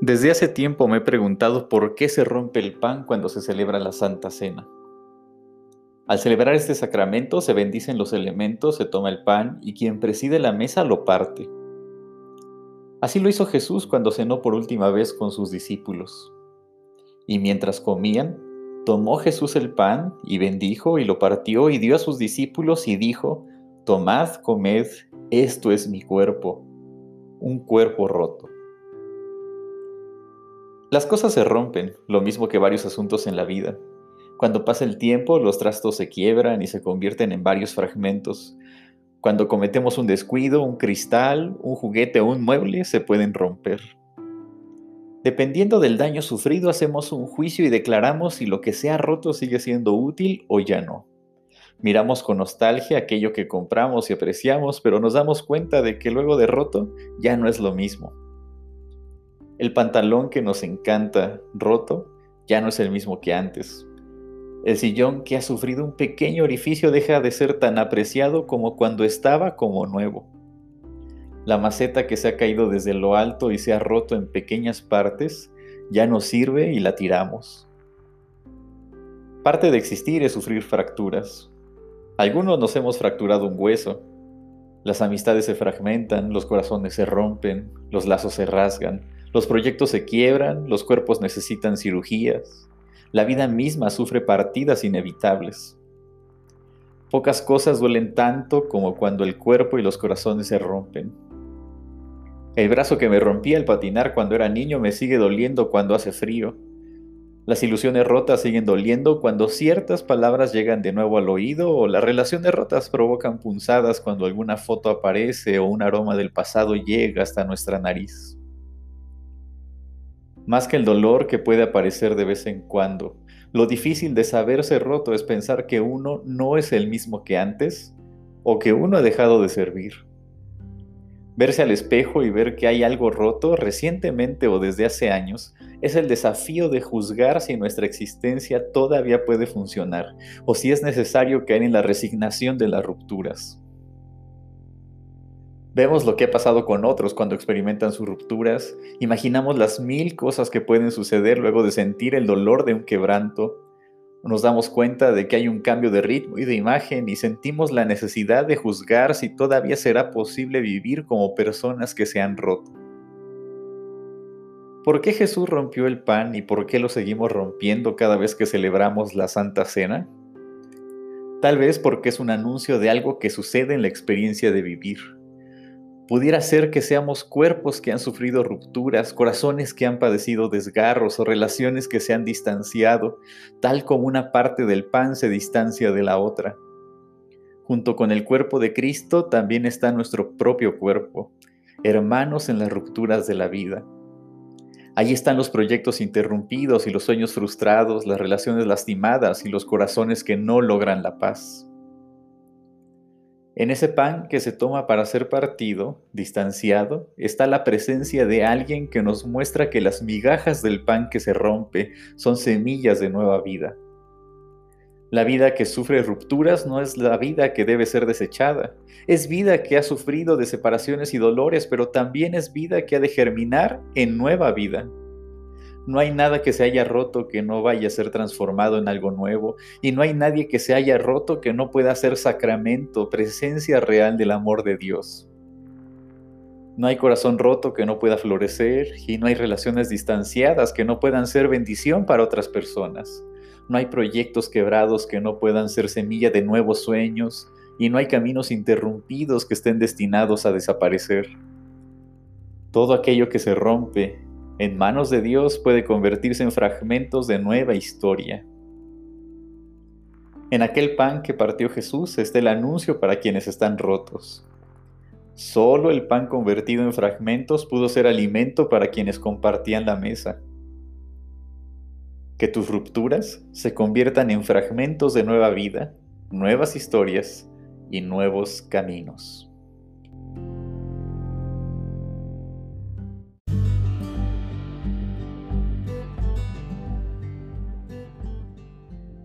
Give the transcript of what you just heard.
Desde hace tiempo me he preguntado por qué se rompe el pan cuando se celebra la Santa Cena. Al celebrar este sacramento se bendicen los elementos, se toma el pan y quien preside la mesa lo parte. Así lo hizo Jesús cuando cenó por última vez con sus discípulos. Y mientras comían, tomó Jesús el pan y bendijo y lo partió y dio a sus discípulos y dijo, Tomad, comed, esto es mi cuerpo, un cuerpo roto. Las cosas se rompen, lo mismo que varios asuntos en la vida. Cuando pasa el tiempo, los trastos se quiebran y se convierten en varios fragmentos. Cuando cometemos un descuido, un cristal, un juguete o un mueble se pueden romper. Dependiendo del daño sufrido, hacemos un juicio y declaramos si lo que se ha roto sigue siendo útil o ya no. Miramos con nostalgia aquello que compramos y apreciamos, pero nos damos cuenta de que luego de roto ya no es lo mismo. El pantalón que nos encanta roto ya no es el mismo que antes. El sillón que ha sufrido un pequeño orificio deja de ser tan apreciado como cuando estaba como nuevo. La maceta que se ha caído desde lo alto y se ha roto en pequeñas partes ya no sirve y la tiramos. Parte de existir es sufrir fracturas. Algunos nos hemos fracturado un hueso. Las amistades se fragmentan, los corazones se rompen, los lazos se rasgan, los proyectos se quiebran, los cuerpos necesitan cirugías, la vida misma sufre partidas inevitables. Pocas cosas duelen tanto como cuando el cuerpo y los corazones se rompen. El brazo que me rompía al patinar cuando era niño me sigue doliendo cuando hace frío. Las ilusiones rotas siguen doliendo cuando ciertas palabras llegan de nuevo al oído o las relaciones rotas provocan punzadas cuando alguna foto aparece o un aroma del pasado llega hasta nuestra nariz más que el dolor que puede aparecer de vez en cuando. Lo difícil de saberse roto es pensar que uno no es el mismo que antes o que uno ha dejado de servir. Verse al espejo y ver que hay algo roto recientemente o desde hace años es el desafío de juzgar si nuestra existencia todavía puede funcionar o si es necesario caer en la resignación de las rupturas. Vemos lo que ha pasado con otros cuando experimentan sus rupturas, imaginamos las mil cosas que pueden suceder luego de sentir el dolor de un quebranto, nos damos cuenta de que hay un cambio de ritmo y de imagen y sentimos la necesidad de juzgar si todavía será posible vivir como personas que se han roto. ¿Por qué Jesús rompió el pan y por qué lo seguimos rompiendo cada vez que celebramos la Santa Cena? Tal vez porque es un anuncio de algo que sucede en la experiencia de vivir Pudiera ser que seamos cuerpos que han sufrido rupturas, corazones que han padecido desgarros o relaciones que se han distanciado, tal como una parte del pan se distancia de la otra. Junto con el cuerpo de Cristo también está nuestro propio cuerpo, hermanos en las rupturas de la vida. Allí están los proyectos interrumpidos y los sueños frustrados, las relaciones lastimadas y los corazones que no logran la paz. En ese pan que se toma para ser partido, distanciado, está la presencia de alguien que nos muestra que las migajas del pan que se rompe son semillas de nueva vida. La vida que sufre rupturas no es la vida que debe ser desechada. Es vida que ha sufrido de separaciones y dolores, pero también es vida que ha de germinar en nueva vida. No hay nada que se haya roto que no vaya a ser transformado en algo nuevo, y no hay nadie que se haya roto que no pueda ser sacramento, presencia real del amor de Dios. No hay corazón roto que no pueda florecer, y no hay relaciones distanciadas que no puedan ser bendición para otras personas. No hay proyectos quebrados que no puedan ser semilla de nuevos sueños, y no hay caminos interrumpidos que estén destinados a desaparecer. Todo aquello que se rompe en manos de Dios puede convertirse en fragmentos de nueva historia. En aquel pan que partió Jesús está el anuncio para quienes están rotos. Solo el pan convertido en fragmentos pudo ser alimento para quienes compartían la mesa. Que tus rupturas se conviertan en fragmentos de nueva vida, nuevas historias y nuevos caminos.